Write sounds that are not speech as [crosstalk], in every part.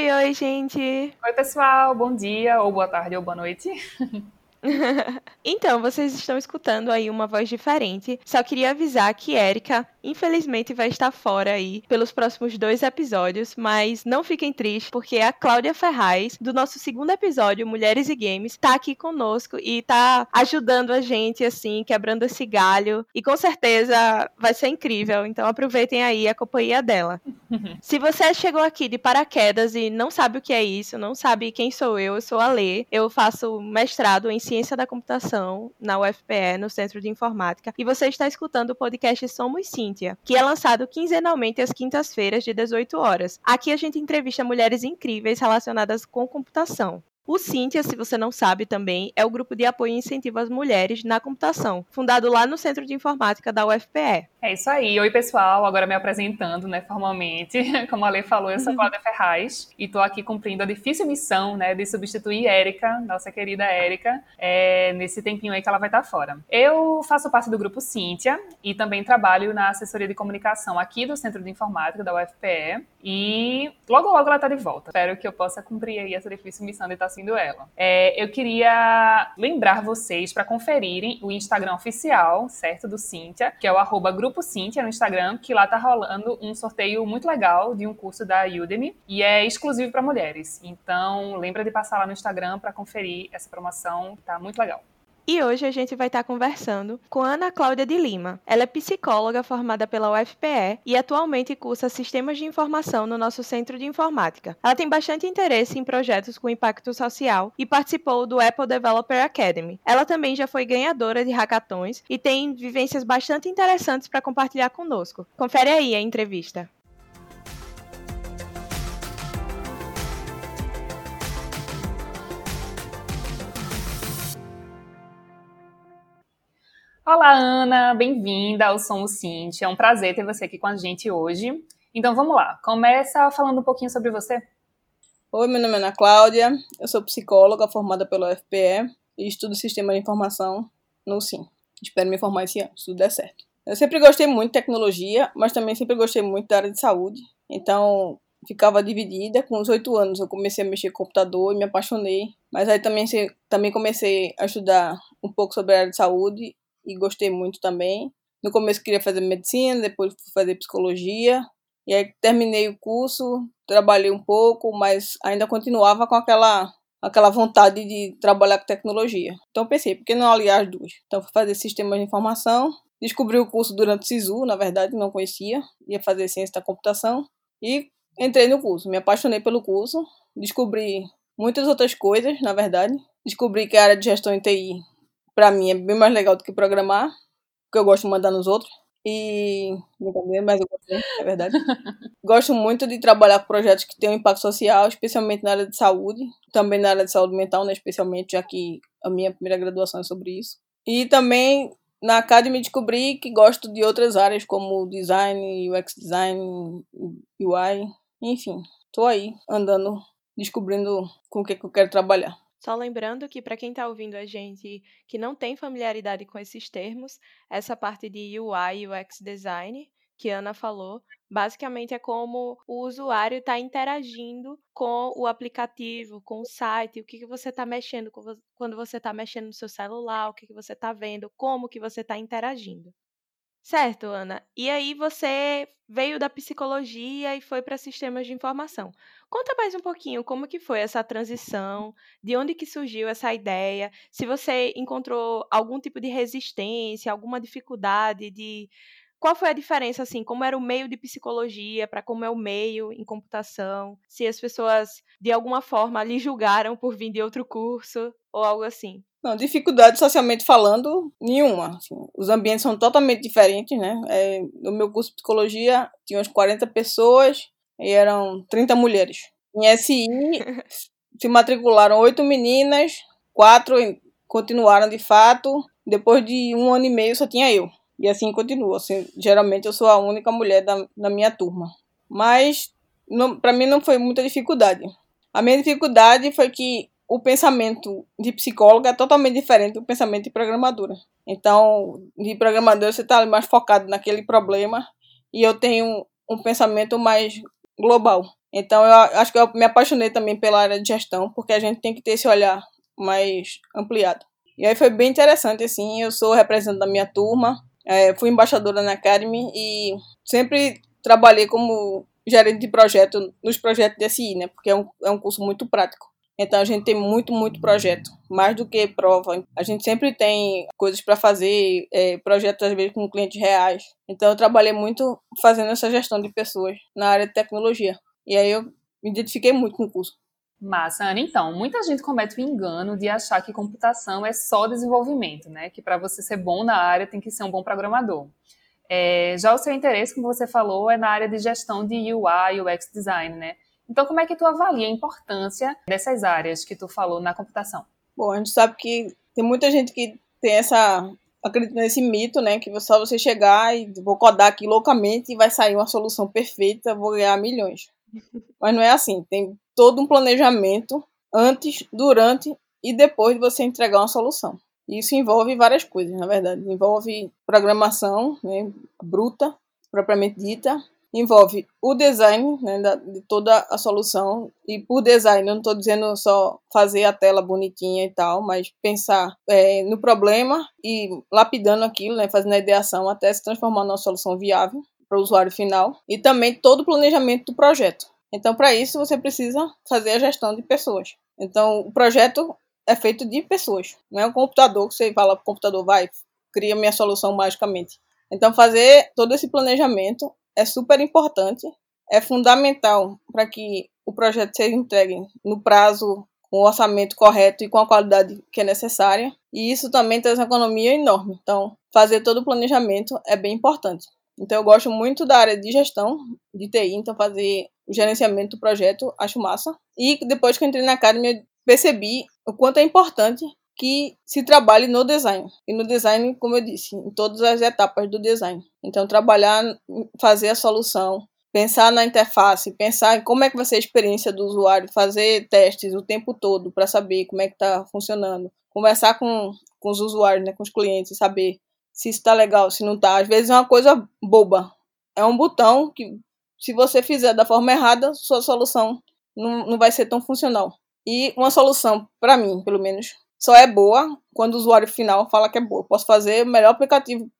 Oi, oi, gente. Oi, pessoal. Bom dia, ou boa tarde, ou boa noite. [laughs] Então, vocês estão escutando aí uma voz diferente. Só queria avisar que Erika, infelizmente, vai estar fora aí pelos próximos dois episódios, mas não fiquem tristes, porque a Cláudia Ferraz, do nosso segundo episódio, Mulheres e Games, tá aqui conosco e tá ajudando a gente, assim, quebrando esse galho. E com certeza vai ser incrível. Então aproveitem aí a companhia dela. [laughs] Se você chegou aqui de paraquedas e não sabe o que é isso, não sabe quem sou eu, eu sou a Lê. Eu faço mestrado em Ciência da Computação na UFPE, no Centro de Informática, e você está escutando o podcast Somos Cíntia, que é lançado quinzenalmente às quintas-feiras de 18 horas. Aqui a gente entrevista mulheres incríveis relacionadas com computação. O Cíntia, se você não sabe também, é o grupo de apoio e incentivo às mulheres na computação, fundado lá no Centro de Informática da UFPE. É isso aí. Oi, pessoal. Agora me apresentando, né, formalmente. [laughs] Como a Lê falou, eu sou Cláudia Ferraz e estou aqui cumprindo a difícil missão, né, de substituir Érica, nossa querida Érica, é, nesse tempinho aí que ela vai estar fora. Eu faço parte do grupo Cíntia e também trabalho na assessoria de comunicação aqui do Centro de Informática da UFPE e logo, logo ela está de volta. Espero que eu possa cumprir aí essa difícil missão de estar sendo ela. É, eu queria lembrar vocês para conferirem o Instagram oficial, certo, do Cíntia, que é o arroba Grupo Cíntia no Instagram, que lá tá rolando um sorteio muito legal de um curso da Udemy e é exclusivo para mulheres. Então, lembra de passar lá no Instagram para conferir essa promoção, tá muito legal. E hoje a gente vai estar conversando com Ana Cláudia de Lima. Ela é psicóloga formada pela UFPE e atualmente cursa Sistemas de Informação no nosso Centro de Informática. Ela tem bastante interesse em projetos com impacto social e participou do Apple Developer Academy. Ela também já foi ganhadora de hackathons e tem vivências bastante interessantes para compartilhar conosco. Confere aí a entrevista. Olá, Ana, bem-vinda ao Somos Cíntia. É um prazer ter você aqui com a gente hoje. Então vamos lá, começa falando um pouquinho sobre você. Oi, meu nome é Ana Cláudia, eu sou psicóloga formada pela UFPE e estudo Sistema de Informação no SIM. Espero me formar esse ano, se tudo der certo. Eu sempre gostei muito de tecnologia, mas também sempre gostei muito da área de saúde, então ficava dividida. Com os oito anos eu comecei a mexer com computador e me apaixonei, mas aí também, também comecei a estudar um pouco sobre a área de saúde e gostei muito também. No começo queria fazer medicina, depois fui fazer psicologia. E aí terminei o curso, trabalhei um pouco, mas ainda continuava com aquela aquela vontade de trabalhar com tecnologia. Então pensei, por que não aliar as duas? Então fui fazer sistemas de informação, descobri o curso durante o SISU, na verdade, não conhecia, ia fazer ciência da computação e entrei no curso, me apaixonei pelo curso, descobri muitas outras coisas, na verdade. Descobri que a área de gestão em TI para mim é bem mais legal do que programar, porque eu gosto de mandar nos outros. E. Brincadeira, mas eu gosto é verdade. [laughs] gosto muito de trabalhar com projetos que têm um impacto social, especialmente na área de saúde, também na área de saúde mental, né, especialmente, já que a minha primeira graduação é sobre isso. E também na Academy descobri que gosto de outras áreas, como design, UX design, UI, enfim. Tô aí, andando, descobrindo com o que, que eu quero trabalhar. Só lembrando que, para quem está ouvindo a gente que não tem familiaridade com esses termos, essa parte de UI e UX design que Ana falou, basicamente é como o usuário está interagindo com o aplicativo, com o site, o que, que você está mexendo quando você está mexendo no seu celular, o que, que você está vendo, como que você está interagindo. Certo, Ana. E aí você veio da psicologia e foi para sistemas de informação. Conta mais um pouquinho como que foi essa transição, de onde que surgiu essa ideia, se você encontrou algum tipo de resistência, alguma dificuldade de qual foi a diferença assim, como era o meio de psicologia para como é o meio em computação, se as pessoas de alguma forma lhe julgaram por vir de outro curso ou algo assim. Não, dificuldade socialmente falando, nenhuma. Assim, os ambientes são totalmente diferentes, né? É, no meu curso de psicologia, tinha umas 40 pessoas e eram 30 mulheres. Em SI, [laughs] se matricularam oito meninas quatro continuaram de fato. Depois de um ano e meio só tinha eu. E assim continua. Assim, geralmente eu sou a única mulher da, da minha turma. Mas para mim não foi muita dificuldade. A minha dificuldade foi que o pensamento de psicóloga é totalmente diferente do pensamento de programadora. Então, de programadora você está mais focado naquele problema e eu tenho um pensamento mais global. Então, eu acho que eu me apaixonei também pela área de gestão, porque a gente tem que ter esse olhar mais ampliado. E aí foi bem interessante, assim, eu sou representante da minha turma, é, fui embaixadora na Academy e sempre trabalhei como gerente de projeto nos projetos de SI, né, porque é um, é um curso muito prático. Então a gente tem muito, muito projeto, mais do que prova. A gente sempre tem coisas para fazer, é, projetos às vezes com clientes reais. Então eu trabalhei muito fazendo essa gestão de pessoas na área de tecnologia. E aí eu me identifiquei muito com o curso. Massa, Ana. Então, muita gente comete o engano de achar que computação é só desenvolvimento, né? Que para você ser bom na área tem que ser um bom programador. É, já o seu interesse, como você falou, é na área de gestão de UI, UX design, né? Então, como é que tu avalia a importância dessas áreas que tu falou na computação? Bom, a gente sabe que tem muita gente que tem essa acredita nesse mito, né, que só você chegar e vou codar aqui loucamente e vai sair uma solução perfeita, vou ganhar milhões. [laughs] Mas não é assim, tem todo um planejamento antes, durante e depois de você entregar uma solução. Isso envolve várias coisas, na verdade. Envolve programação né, bruta, propriamente dita, envolve o design né, da, de toda a solução. E por design, eu não estou dizendo só fazer a tela bonitinha e tal, mas pensar é, no problema e lapidando aquilo, né, fazendo a ideação até se transformar numa solução viável para o usuário final. E também todo o planejamento do projeto. Então, para isso, você precisa fazer a gestão de pessoas. Então, o projeto é feito de pessoas. Não é um computador que você fala para o computador, vai, cria minha solução magicamente. Então, fazer todo esse planejamento é super importante, é fundamental para que o projeto seja entregue no prazo, com o orçamento correto e com a qualidade que é necessária. E isso também traz uma economia enorme. Então, fazer todo o planejamento é bem importante. Então, eu gosto muito da área de gestão de TI, então fazer o gerenciamento do projeto, acho massa. E depois que eu entrei na Academy, percebi o quanto é importante que se trabalhe no design. E no design, como eu disse, em todas as etapas do design. Então, trabalhar, fazer a solução, pensar na interface, pensar em como é que vai ser a experiência do usuário, fazer testes o tempo todo para saber como é que está funcionando, conversar com, com os usuários, né, com os clientes, saber se está legal, se não está. Às vezes é uma coisa boba. É um botão que, se você fizer da forma errada, sua solução não, não vai ser tão funcional. E uma solução, para mim, pelo menos, só é boa quando o usuário final fala que é boa. posso fazer o melhor aplicativo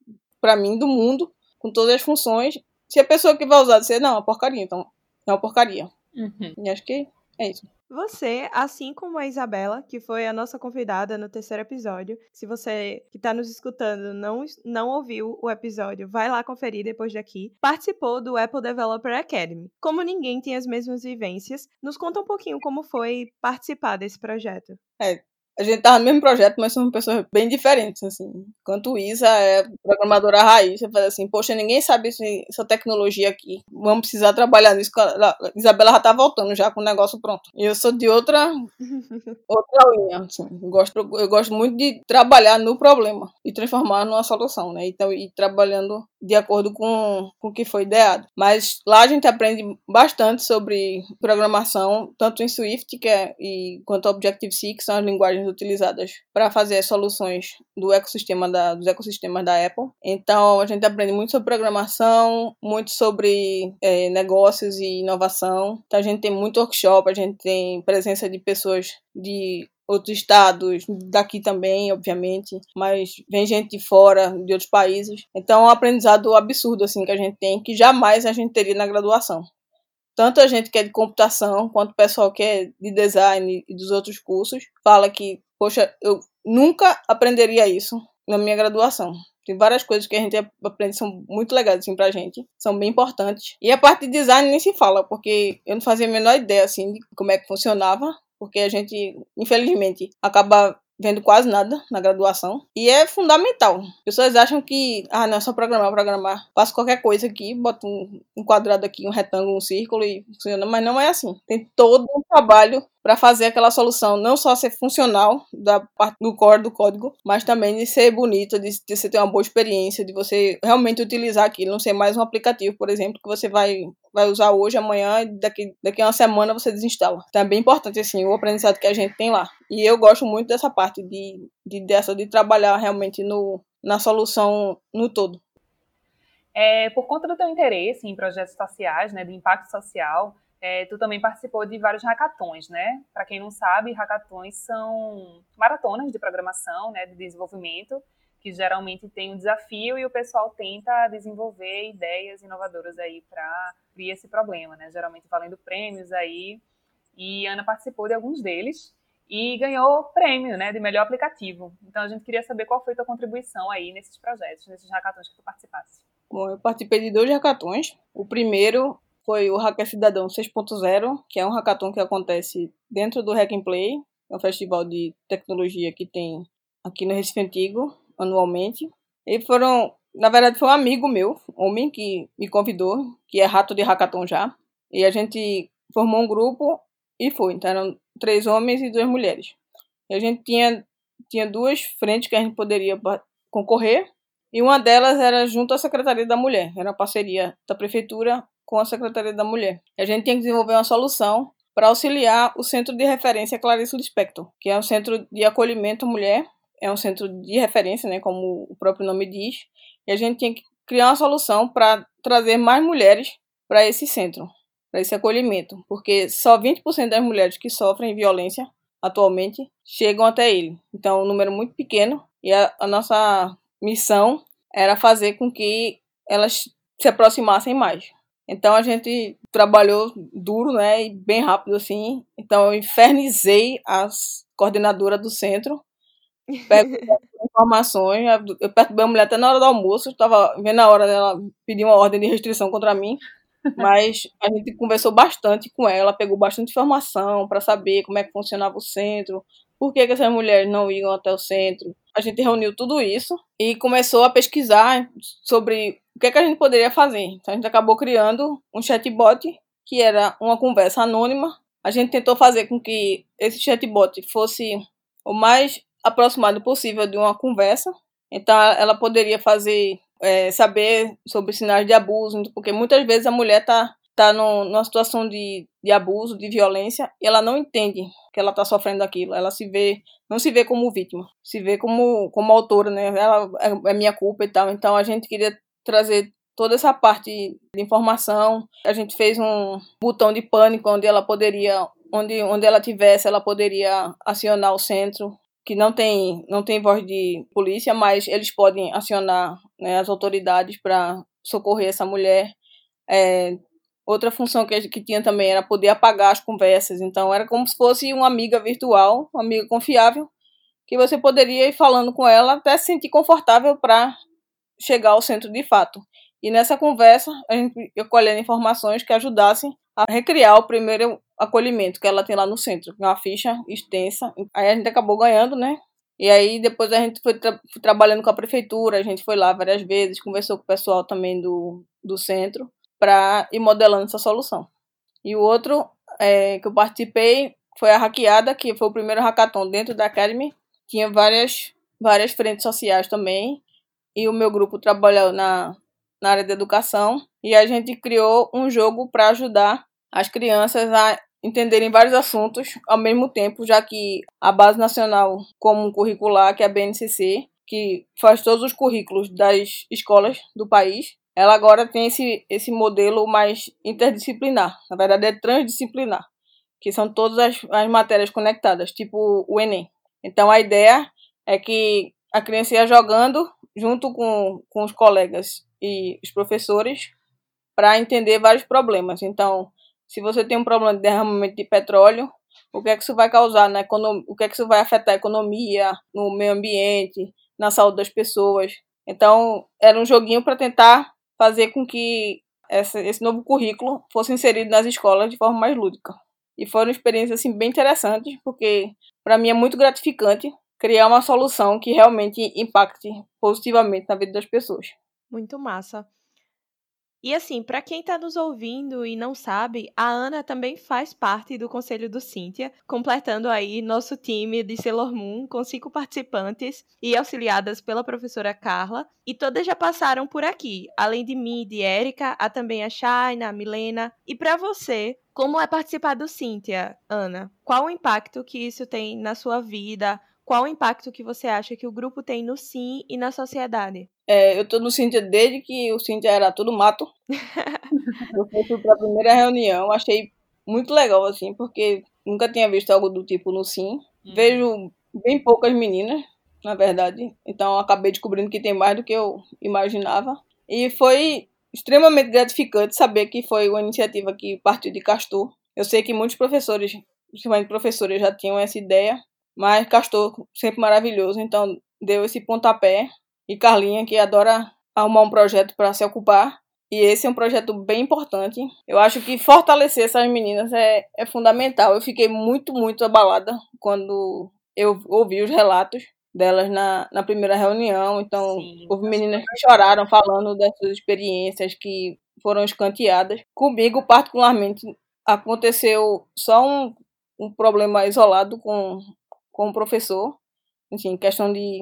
para mim do mundo, com todas as funções. Se a pessoa que vai usar disser, não, é uma porcaria, então é uma porcaria. Uhum. E acho que é isso. Você, assim como a Isabela, que foi a nossa convidada no terceiro episódio, se você que está nos escutando não, não ouviu o episódio, vai lá conferir depois daqui, participou do Apple Developer Academy. Como ninguém tem as mesmas vivências, nos conta um pouquinho como foi participar desse projeto. É, a gente tava no mesmo projeto, mas somos pessoas bem diferentes, assim. Enquanto Isa é programadora raiz, você faz assim, poxa, ninguém sabe essa tecnologia aqui. Vamos precisar trabalhar nisso. A Isabela já tá voltando já com o negócio pronto. E eu sou de outra [laughs] outra linha, assim. Eu gosto, eu gosto muito de trabalhar no problema e transformar numa solução, né? Então, ir trabalhando de acordo com, com o que foi ideado. Mas lá a gente aprende bastante sobre programação, tanto em Swift que é, e quanto Objective-C, que são as linguagens utilizadas para fazer as soluções do ecossistema da, dos ecossistemas da Apple. Então a gente aprende muito sobre programação, muito sobre é, negócios e inovação. Então a gente tem muito workshop, a gente tem presença de pessoas de outros estados, daqui também, obviamente, mas vem gente de fora, de outros países. Então é um aprendizado absurdo assim que a gente tem, que jamais a gente teria na graduação. Tanto a gente que é de computação, quanto o pessoal que é de design e dos outros cursos, fala que, poxa, eu nunca aprenderia isso na minha graduação. Tem várias coisas que a gente aprende são muito legais assim pra gente, são bem importantes. E a parte de design nem se fala, porque eu não fazia a menor ideia assim de como é que funcionava porque a gente, infelizmente, acaba vendo quase nada na graduação. E é fundamental. Pessoas acham que, ah, não é só programar, programar. Faço qualquer coisa aqui, boto um, um, quadrado aqui, um retângulo, um círculo e funciona. Mas não é assim. Tem todo um trabalho para fazer aquela solução não só ser funcional da parte do core do código, mas também de ser bonita, de, de você ter uma boa experiência, de você realmente utilizar aquilo, não ser mais um aplicativo, por exemplo, que você vai vai usar hoje, amanhã, e daqui, daqui a uma semana você desinstala. Então é bem importante, assim, o aprendizado que a gente tem lá. E eu gosto muito dessa parte de, de, dessa, de trabalhar realmente no, na solução no todo. É, por conta do teu interesse em projetos sociais, né, de impacto social, é, tu também participou de vários hackathons, né? Para quem não sabe, hackathons são maratonas de programação, né, de desenvolvimento, que geralmente tem um desafio e o pessoal tenta desenvolver ideias inovadoras aí para criar esse problema, né? Geralmente valendo prêmios aí. E Ana participou de alguns deles e ganhou prêmio, né, de melhor aplicativo. Então a gente queria saber qual foi a tua contribuição aí nesses projetos, nesses hackathons que tu participasse. Bom, eu participei de dois hackathons. O primeiro foi o Hacker Cidadão 6.0, que é um hackathon que acontece dentro do Hack and Play, é um festival de tecnologia que tem aqui no Recife Antigo, anualmente. E foram, na verdade, foi um amigo meu, homem, que me convidou, que é rato de hackathon já. E a gente formou um grupo e foi. Então eram três homens e duas mulheres. E a gente tinha, tinha duas frentes que a gente poderia concorrer. E uma delas era junto à Secretaria da Mulher. Era uma parceria da Prefeitura com a Secretaria da Mulher. A gente tinha que desenvolver uma solução para auxiliar o Centro de Referência Clarice Lispector, que é um centro de acolhimento mulher é um centro de referência, né, como o próprio nome diz, e a gente tinha que criar uma solução para trazer mais mulheres para esse centro, para esse acolhimento, porque só 20% das mulheres que sofrem violência atualmente chegam até ele. Então, é um número muito pequeno e a, a nossa missão era fazer com que elas se aproximassem mais. Então a gente trabalhou duro, né, e bem rápido assim. Então eu infernizei as coordenadoras do centro. Pego [laughs] informações, eu perturbei a mulher até na hora do almoço, estava vendo a hora dela pedir uma ordem de restrição contra mim, mas a gente conversou bastante com ela, pegou bastante informação para saber como é que funcionava o centro, por que, que essas mulheres não iam até o centro. A gente reuniu tudo isso e começou a pesquisar sobre o que, que a gente poderia fazer. Então a gente acabou criando um chatbot que era uma conversa anônima. A gente tentou fazer com que esse chatbot fosse o mais aproximado possível de uma conversa. Então, ela poderia fazer, é, saber sobre sinais de abuso, porque muitas vezes a mulher está tá numa situação de, de abuso, de violência, e ela não entende que ela está sofrendo aquilo. Ela se vê, não se vê como vítima, se vê como, como autora, né? Ela é, é minha culpa e tal. Então, a gente queria trazer toda essa parte de informação. A gente fez um botão de pânico onde ela poderia, onde, onde ela tivesse, ela poderia acionar o centro que não tem, não tem voz de polícia, mas eles podem acionar né, as autoridades para socorrer essa mulher. É, outra função que, que tinha também era poder apagar as conversas. Então, era como se fosse uma amiga virtual, uma amiga confiável, que você poderia ir falando com ela até se sentir confortável para chegar ao centro de fato. E nessa conversa, a gente colhendo informações que ajudassem a recriar o primeiro acolhimento que ela tem lá no centro, uma ficha extensa. Aí a gente acabou ganhando, né? E aí depois a gente foi, tra trabalhando com a prefeitura, a gente foi lá várias vezes, conversou com o pessoal também do, do centro para ir modelando essa solução. E o outro é, que eu participei foi a hackeada, que foi o primeiro hackathon dentro da Academy. Tinha várias, várias frentes sociais também. E o meu grupo trabalhou na, na área de educação. E a gente criou um jogo para ajudar as crianças a entenderem vários assuntos ao mesmo tempo, já que a Base Nacional Comum Curricular, que é a BNCC, que faz todos os currículos das escolas do país, ela agora tem esse, esse modelo mais interdisciplinar, na verdade é transdisciplinar, que são todas as, as matérias conectadas, tipo o Enem. Então a ideia é que a criança ia jogando junto com, com os colegas e os professores para entender vários problemas. Então, se você tem um problema de derramamento de petróleo, o que é que isso vai causar na economia, o que é que isso vai afetar a economia, no meio ambiente, na saúde das pessoas. Então, era um joguinho para tentar fazer com que esse novo currículo fosse inserido nas escolas de forma mais lúdica. E foram experiências assim bem interessantes, porque para mim é muito gratificante criar uma solução que realmente impacte positivamente na vida das pessoas. Muito massa. E assim, para quem está nos ouvindo e não sabe, a Ana também faz parte do Conselho do Cíntia, completando aí nosso time de Sailor Moon com cinco participantes e auxiliadas pela professora Carla. E todas já passaram por aqui. Além de mim e de Érica, há também a Shaina, a Milena. E para você, como é participar do Cíntia, Ana? Qual o impacto que isso tem na sua vida? Qual o impacto que você acha que o grupo tem no Sim e na sociedade? É, eu tô no Cintia desde que o Cintia era tudo mato. [laughs] eu fui pra primeira reunião, achei muito legal, assim, porque nunca tinha visto algo do tipo no Sim. Uhum. Vejo bem poucas meninas, na verdade. Então acabei descobrindo que tem mais do que eu imaginava. E foi extremamente gratificante saber que foi uma iniciativa que partiu de Castor. Eu sei que muitos professores, principalmente professores, já tinham essa ideia, mas Castor sempre maravilhoso, então deu esse pontapé. E Carlinha, que adora arrumar um projeto para se ocupar. E esse é um projeto bem importante. Eu acho que fortalecer essas meninas é, é fundamental. Eu fiquei muito, muito abalada quando eu ouvi os relatos delas na, na primeira reunião. Então, Sim, houve meninas que choraram falando dessas experiências que foram escanteadas. Comigo, particularmente, aconteceu só um, um problema isolado com com o professor, enfim, questão de,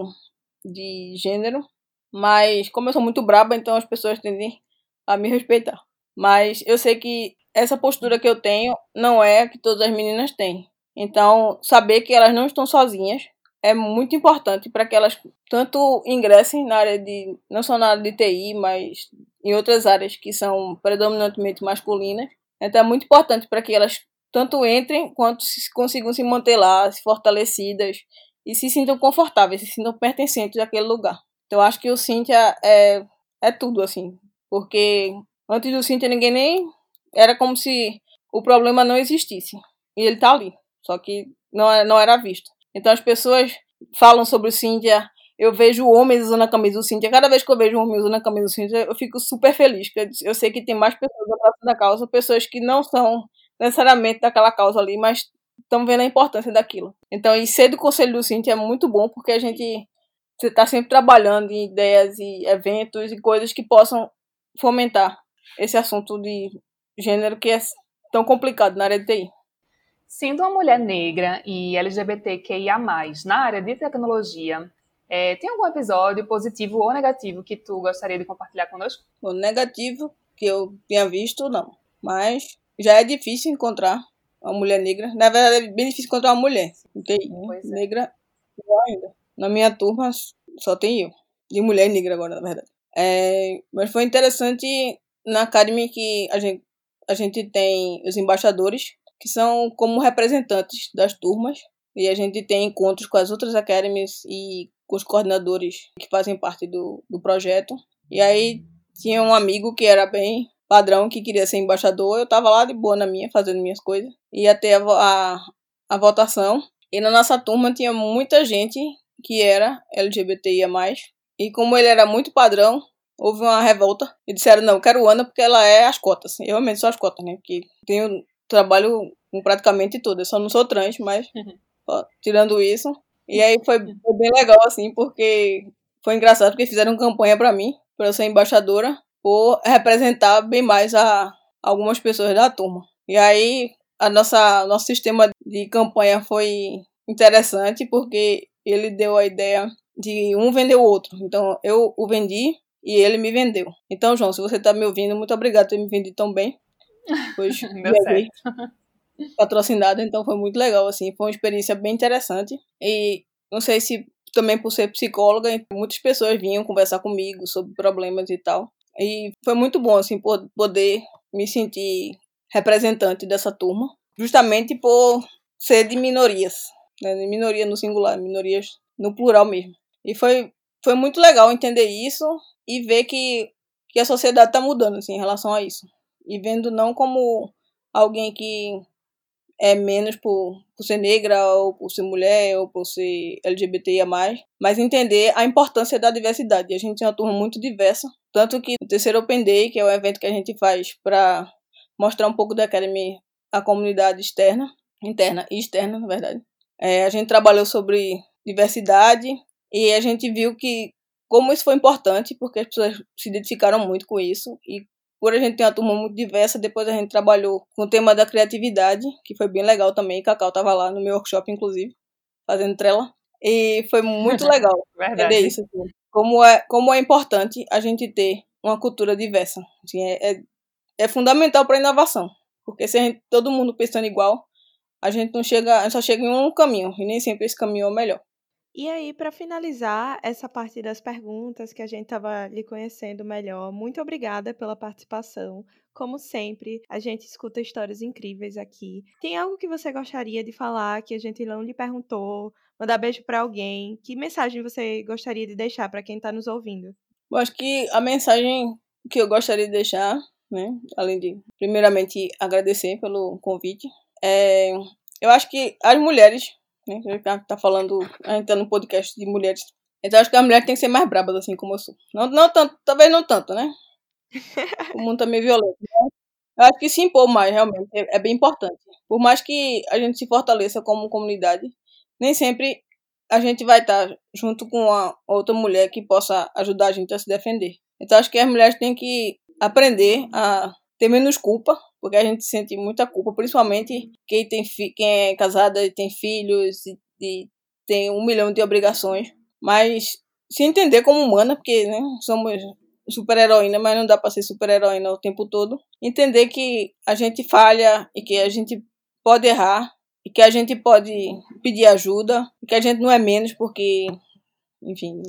de gênero. Mas como eu sou muito braba, então as pessoas tendem a me respeitar. Mas eu sei que essa postura que eu tenho não é que todas as meninas têm. Então, saber que elas não estão sozinhas é muito importante para que elas tanto ingressem na área de, não só na área de TI, mas em outras áreas que são predominantemente masculinas. Então, é muito importante para que elas tanto entrem quanto se, consigam se manter lá, se fortalecidas e se sintam confortáveis, se sintam pertencentes àquele lugar. Então acho que o Cintia é, é tudo, assim. Porque antes do Cintia ninguém nem. Era como se o problema não existisse. E ele tá ali. Só que não, é, não era visto. Então as pessoas falam sobre o Cintia. Eu vejo homens usando a camisa do Cintia. Cada vez que eu vejo um homem usando a camisa do Cintia, eu fico super feliz. Porque eu sei que tem mais pessoas abraçando da causa, pessoas que não são necessariamente daquela causa ali, mas estamos vendo a importância daquilo. Então, e ser do Conselho do Cinti é muito bom, porque a gente está sempre trabalhando em ideias e eventos e coisas que possam fomentar esse assunto de gênero que é tão complicado na área de TI. Sendo uma mulher negra e LGBTQIA+, na área de tecnologia, é, tem algum episódio positivo ou negativo que tu gostaria de compartilhar conosco? O negativo que eu tinha visto, não. Mas já é difícil encontrar uma mulher negra. Na verdade, é bem difícil encontrar uma mulher. Tem é. negra ainda. Na minha turma só tem eu. De mulher negra agora, na verdade. É, mas foi interessante na Academy que a gente, a gente tem os embaixadores, que são como representantes das turmas. E a gente tem encontros com as outras academies e com os coordenadores que fazem parte do, do projeto. E aí tinha um amigo que era bem padrão que queria ser embaixador, eu tava lá de boa na minha, fazendo minhas coisas. Ia ter a, a, a votação. E na nossa turma tinha muita gente que era LGBTIA+. E como ele era muito padrão, houve uma revolta. E disseram, não, quero Ana porque ela é as cotas. Eu realmente sou as cotas, né? Porque tenho trabalho com praticamente tudo. Eu só não sou trans, mas uhum. ó, tirando isso. E aí foi, foi, bem legal, assim, porque foi engraçado porque fizeram campanha para mim, para eu ser embaixadora por representar bem mais a algumas pessoas da turma. E aí a nossa nosso sistema de campanha foi interessante porque ele deu a ideia de um vender o outro. Então eu o vendi e ele me vendeu. Então, João, se você está me ouvindo, muito obrigado por ter me vendido tão bem. Pois [laughs] patrocinado, então foi muito legal assim, foi uma experiência bem interessante. E não sei se também por ser psicóloga, muitas pessoas vinham conversar comigo sobre problemas e tal. E foi muito bom, assim, poder me sentir representante dessa turma, justamente por ser de minorias, né? De minoria no singular, minorias no plural mesmo. E foi, foi muito legal entender isso e ver que, que a sociedade está mudando, assim, em relação a isso. E vendo não como alguém que é menos por, por ser negra, ou por ser mulher, ou por ser LGBTIA+, mas entender a importância da diversidade. A gente é uma turma muito diversa, tanto que o terceiro Open Day, que é o evento que a gente faz para mostrar um pouco da Academy à comunidade externa, interna e externa, na verdade. É, a gente trabalhou sobre diversidade e a gente viu que como isso foi importante, porque as pessoas se identificaram muito com isso e por a gente ter uma turma muito diversa, depois a gente trabalhou com o tema da criatividade, que foi bem legal também. Cacau tava lá no meu workshop, inclusive, fazendo trela. E foi muito [laughs] legal Verdade. entender isso. Assim. Como, é, como é importante a gente ter uma cultura diversa. Assim, é, é, é fundamental para a inovação. Porque se a gente, todo mundo pensando igual, a gente não chega, a gente só chega em um caminho. E nem sempre esse caminho é o melhor. E aí, para finalizar essa parte das perguntas que a gente estava lhe conhecendo melhor, muito obrigada pela participação. Como sempre, a gente escuta histórias incríveis aqui. Tem algo que você gostaria de falar que a gente não lhe perguntou? Mandar beijo para alguém? Que mensagem você gostaria de deixar para quem está nos ouvindo? Eu acho que a mensagem que eu gostaria de deixar, né, além de primeiramente agradecer pelo convite, é, eu acho que as mulheres né? A gente tá falando, a gente tá no podcast de mulheres. Então acho que a mulher tem que ser mais braba, assim como eu sou. Não, não tanto, talvez não tanto, né? [laughs] O mundo tá meio violento. Né? Eu acho que se impor mais, realmente, é, é bem importante. Por mais que a gente se fortaleça como comunidade, nem sempre a gente vai estar junto com uma outra mulher que possa ajudar a gente a se defender. Então acho que as mulheres têm que aprender a ter menos culpa, porque a gente sente muita culpa, principalmente quem, tem quem é casada e tem filhos e, e tem um milhão de obrigações, mas se entender como humana, porque né, somos super-heroína, mas não dá para ser super-heroína o tempo todo. Entender que a gente falha e que a gente pode errar e que a gente pode pedir ajuda e que a gente não é menos porque, enfim,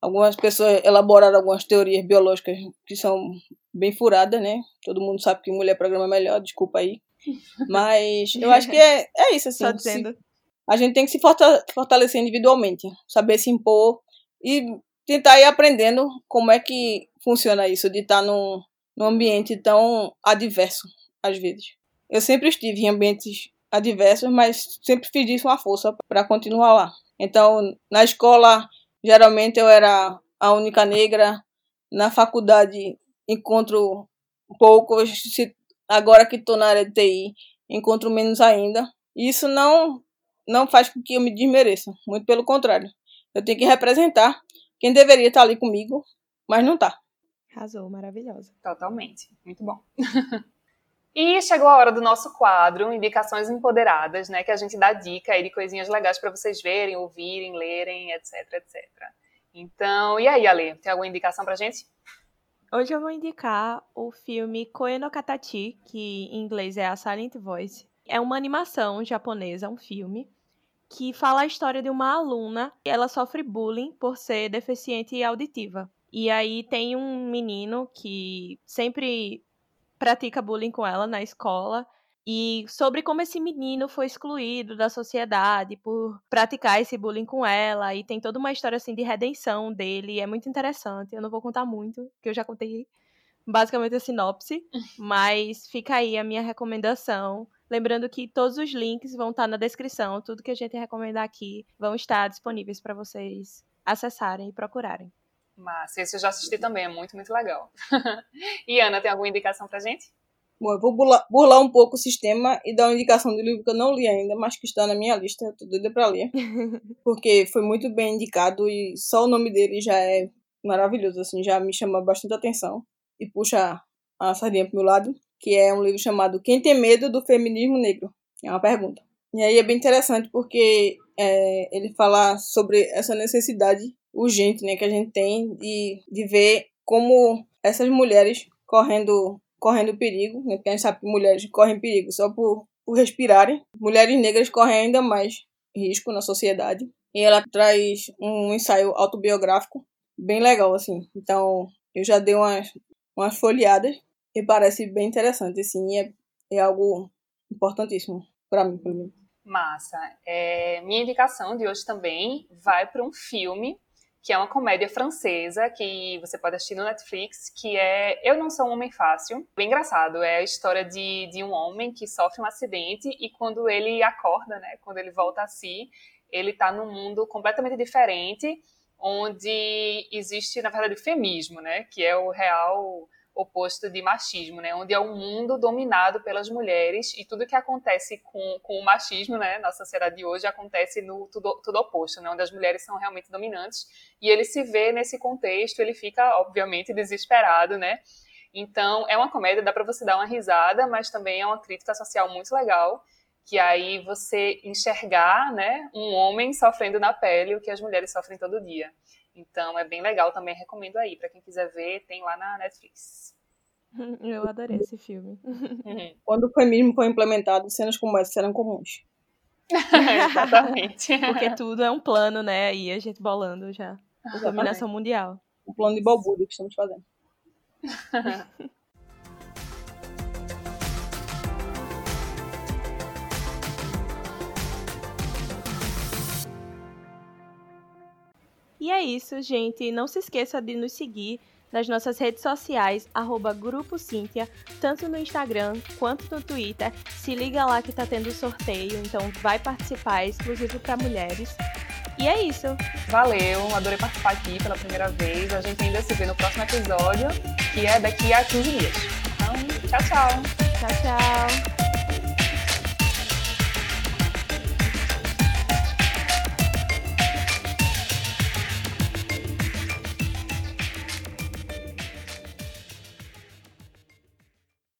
algumas pessoas elaboraram algumas teorias biológicas que são bem furadas, né? Todo mundo sabe que mulher programa melhor, desculpa aí. Mas eu acho que é, é isso, assim. Só dizendo. a gente tem que se fortalecer individualmente, saber se impor e tentar ir aprendendo como é que funciona isso, de estar num, num ambiente tão adverso, às vezes. Eu sempre estive em ambientes adversos, mas sempre fiz disso uma força para continuar lá. Então, na escola, geralmente eu era a única negra. Na faculdade, encontro poucos, agora que estou na área de TI, encontro menos ainda. Isso não, não faz com que eu me desmereça, muito pelo contrário. Eu tenho que representar quem deveria estar ali comigo, mas não está. Arrasou, maravilhosa. Totalmente, muito bom. [laughs] e chegou a hora do nosso quadro, Indicações Empoderadas, né? Que a gente dá dica aí de coisinhas legais para vocês verem, ouvirem, lerem, etc, etc. Então, e aí, Ale, tem alguma indicação pra gente? Hoje eu vou indicar o filme Koe no Katachi, que em inglês é a Silent Voice. É uma animação japonesa, um filme, que fala a história de uma aluna ela sofre bullying por ser deficiente auditiva. E aí tem um menino que sempre pratica bullying com ela na escola e sobre como esse menino foi excluído da sociedade por praticar esse bullying com ela e tem toda uma história assim de redenção dele, é muito interessante. Eu não vou contar muito, que eu já contei basicamente a sinopse, [laughs] mas fica aí a minha recomendação. Lembrando que todos os links vão estar na descrição, tudo que a gente recomendar aqui vão estar disponíveis para vocês acessarem e procurarem. Mas esse eu já assisti também, é muito, muito legal. [laughs] e Ana, tem alguma indicação pra gente? Bom, eu vou burlar, burlar, um pouco o sistema e dar uma indicação de livro que eu não li ainda, mas que está na minha lista, eu tô doida pra ler. [laughs] Porque foi muito bem indicado e só o nome dele já é maravilhoso, assim, já me chama bastante atenção e puxa a sardinha pro meu lado, que é um livro chamado Quem Tem Medo do Feminismo Negro? É uma pergunta. E aí é bem interessante porque é, ele fala sobre essa necessidade urgente né, que a gente tem de, de ver como essas mulheres correndo correndo perigo, né? Porque a gente sabe que mulheres correm perigo só por, por respirarem. Mulheres negras correm ainda mais risco na sociedade. E ela traz um ensaio autobiográfico bem legal, assim. Então, eu já dei umas, umas folheadas e parece bem interessante, assim. É, é algo importantíssimo para mim, pelo menos. Massa. É, minha indicação de hoje também vai para um filme que é uma comédia francesa que você pode assistir no Netflix, que é Eu Não Sou um Homem Fácil. Bem engraçado, é a história de, de um homem que sofre um acidente e quando ele acorda, né, quando ele volta a si, ele está num mundo completamente diferente, onde existe, na verdade, o feminismo, né, que é o real oposto de machismo, né? Onde é um mundo dominado pelas mulheres e tudo que acontece com, com o machismo, né? Na sociedade de hoje acontece no tudo, tudo oposto, né? Onde as mulheres são realmente dominantes e ele se vê nesse contexto, ele fica obviamente desesperado, né? Então, é uma comédia, dá para você dar uma risada, mas também é uma crítica social muito legal, que aí você enxergar, né, um homem sofrendo na pele o que as mulheres sofrem todo dia. Então, é bem legal também, recomendo aí para quem quiser ver, tem lá na Netflix. [laughs] Eu adorei esse filme. Uhum. Quando o feminismo foi implementado, cenas como essa serão comuns. [laughs] Exatamente. Porque tudo é um plano, né? E a gente bolando já. Dominação mundial. O plano de balbúrdia que estamos fazendo. [laughs] E é isso, gente. Não se esqueça de nos seguir nas nossas redes sociais, arroba Grupo Cíntia, tanto no Instagram quanto no Twitter. Se liga lá que tá tendo sorteio, então vai participar, é exclusivo para mulheres. E é isso. Valeu, adorei participar aqui pela primeira vez. A gente ainda se vê no próximo episódio, que é daqui a 15 dias. Então, tchau, tchau. Tchau, tchau.